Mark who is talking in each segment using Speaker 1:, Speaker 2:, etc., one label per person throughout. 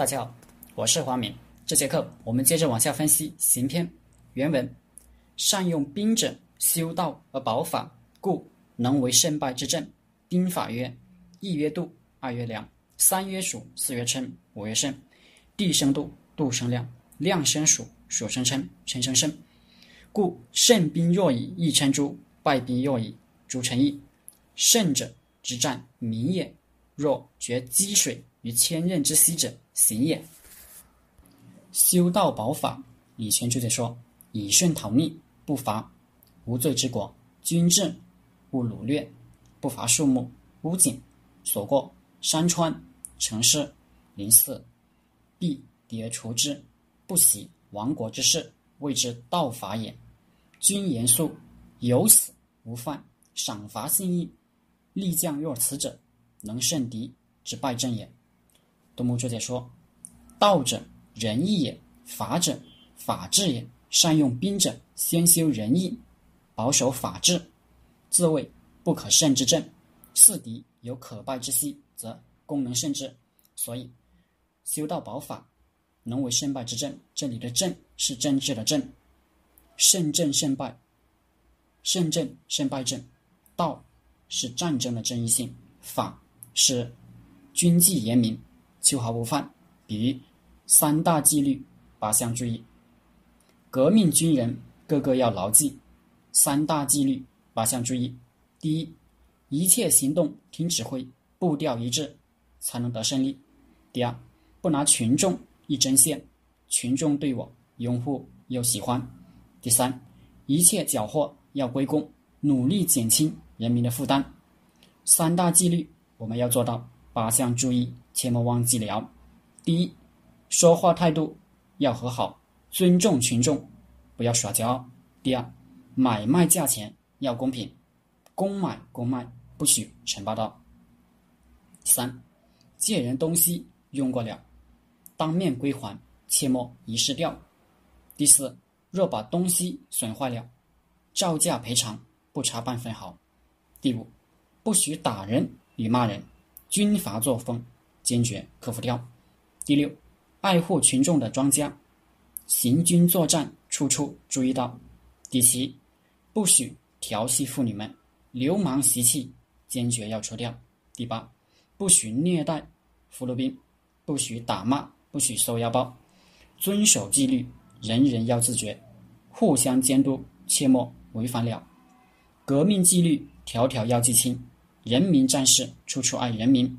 Speaker 1: 大家好，我是华明。这节课我们接着往下分析行篇原文：善用兵者，修道而保法，故能为胜败之政。兵法曰：一曰度，二曰量，三曰数，四曰称，五曰胜。地生度，度生量，量生数，数生称，称生胜。故胜兵若以一称诸，败兵若以诸称一。胜者之战名也，若决积水于千仞之溪者，行也。修道保法，李全注解说：以顺逃逆，不伐无罪之国；君正勿掳掠，不伐树木、屋井、所过、山川、城市、林寺，必敌而除之，不喜亡国之事，谓之道法也。君严肃，有死无犯，赏罚信义，力将若此者，能胜敌之败阵也。杜牧注解说：道者。仁义也，法者法治也。善用兵者，先修仁义，保守法治，自谓不可胜之政。四敌有可败之隙，则功能胜之。所以，修道保法，能为胜败之政。这里的“政”是政治的“政”，胜政胜败，胜政胜败政。道是战争的正义性，法是军纪严明，秋毫无犯。比喻。三大纪律，八项注意。革命军人个个要牢记三大纪律，八项注意。第一，一切行动听指挥，步调一致，才能得胜利。第二，不拿群众一针线，群众对我拥护又喜欢。第三，一切缴获要归公，努力减轻人民的负担。三大纪律我们要做到，八项注意切莫忘记了。第一。说话态度要和好，尊重群众，不要耍骄傲。第二，买卖价钱要公平，公买公卖，不许陈霸道。三，借人东西用过了，当面归还，切莫遗失掉。第四，若把东西损坏了，照价赔偿，不差半分毫。第五，不许打人与骂人，军阀作风坚决克服掉。第六。爱护群众的庄稼，行军作战处处注意到。第七，不许调戏妇女们，流氓习气坚决要除掉。第八，不许虐待俘虏兵，不许打骂，不许收腰包，遵守纪律，人人要自觉，互相监督，切莫违反了。革命纪律条条要记清，人民战士处处爱人民，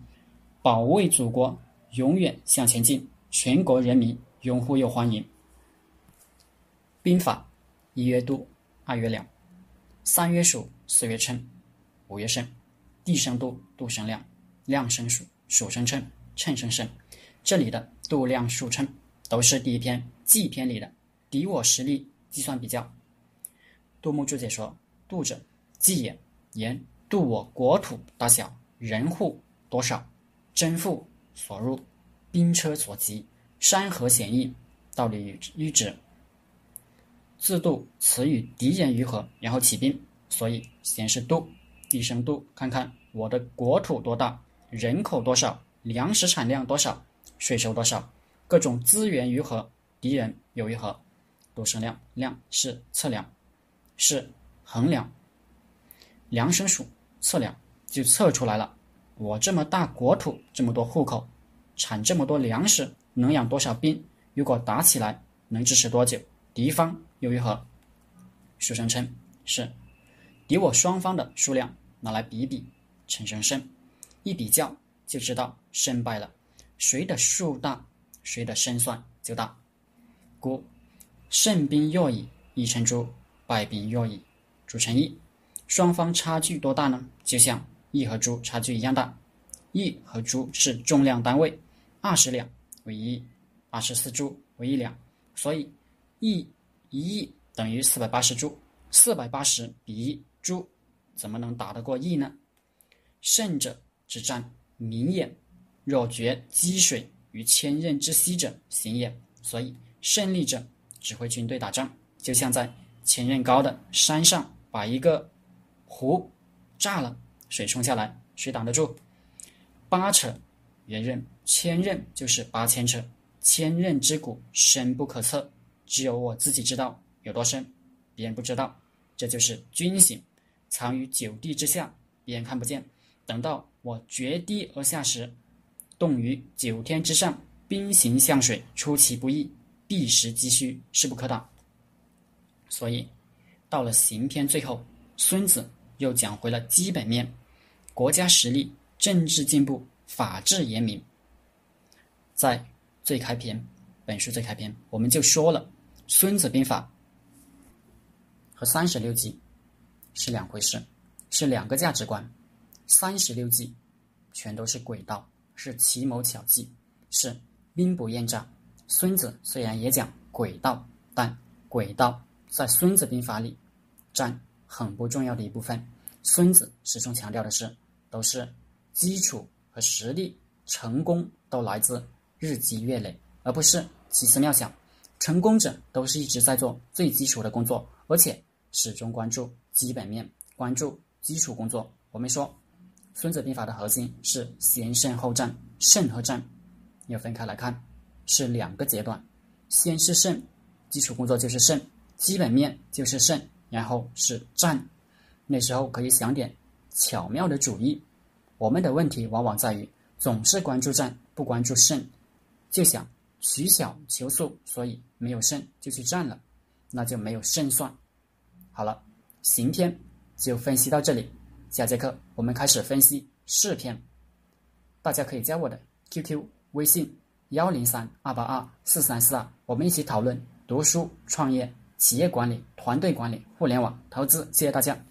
Speaker 1: 保卫祖国永远向前进。全国人民拥护又欢迎。兵法：一曰度，二曰量，三曰数，四曰称，五曰胜。地生度，度生量，量生数，数生称，称生胜。这里的度量数称都是第一篇计篇里的敌我实力计算比较。杜牧注解说：度者，计也，言度我国土大小，人户多少，征赋所入。兵车所及，山河险易，道理与之。自度此与敌人于何，然后起兵。所以先是度，地生度，看看我的国土多大，人口多少，粮食产量多少，税收多少，各种资源于何，敌人又于何。度生量，量是测量，是衡量。量生数，测量就测出来了。我这么大国土，这么多户口。产这么多粮食，能养多少兵？如果打起来，能支持多久？敌方又如何？书生称是敌我双方的数量拿来比比，陈生胜。一比较就知道胜败了，谁的数大，谁的胜算就大。故胜兵若以一称诸，败兵若以诸称一。双方差距多大呢？就像一和猪差距一样大。一和猪是重量单位。二十两为一，二十四株为一两，所以一一亿等于四百八十株，四百八十比一株，怎么能打得过亿呢？胜者之战，名也。若决积水于千仞之溪者，行也。所以胜利者指挥军队打仗，就像在千仞高的山上把一个湖炸了，水冲下来，谁挡得住？八扯圆刃千仞就是八千尺，千仞之谷深不可测，只有我自己知道有多深，别人不知道。这就是军行，藏于九地之下，别人看不见。等到我绝地而下时，动于九天之上，兵行向水，出其不意，避实击虚，势不可挡。所以，到了行篇最后，孙子又讲回了基本面：国家实力、政治进步、法治严明。在最开篇，本书最开篇，我们就说了，《孙子兵法》和三十六计是两回事，是两个价值观。三十六计全都是诡道，是奇谋巧计，是兵不厌诈。孙子虽然也讲诡道，但诡道在《孙子兵法》里占很不重要的一部分。孙子始终强调的是，都是基础和实力，成功都来自日积月累，而不是奇思妙想。成功者都是一直在做最基础的工作，而且始终关注基本面，关注基础工作。我们说。孙子兵法的核心是先胜后战，胜和战要分开来看，是两个阶段。先是胜，基础工作就是胜，基本面就是胜，然后是战。那时候可以想点巧妙的主意。我们的问题往往在于总是关注战，不关注胜，就想取巧求速，所以没有胜就去战了，那就没有胜算。好了，行篇就分析到这里。下节课我们开始分析四篇，大家可以加我的 QQ 微信幺零三二八二四三四二，我们一起讨论读书、创业、企业管理、团队管理、互联网投资。谢谢大家。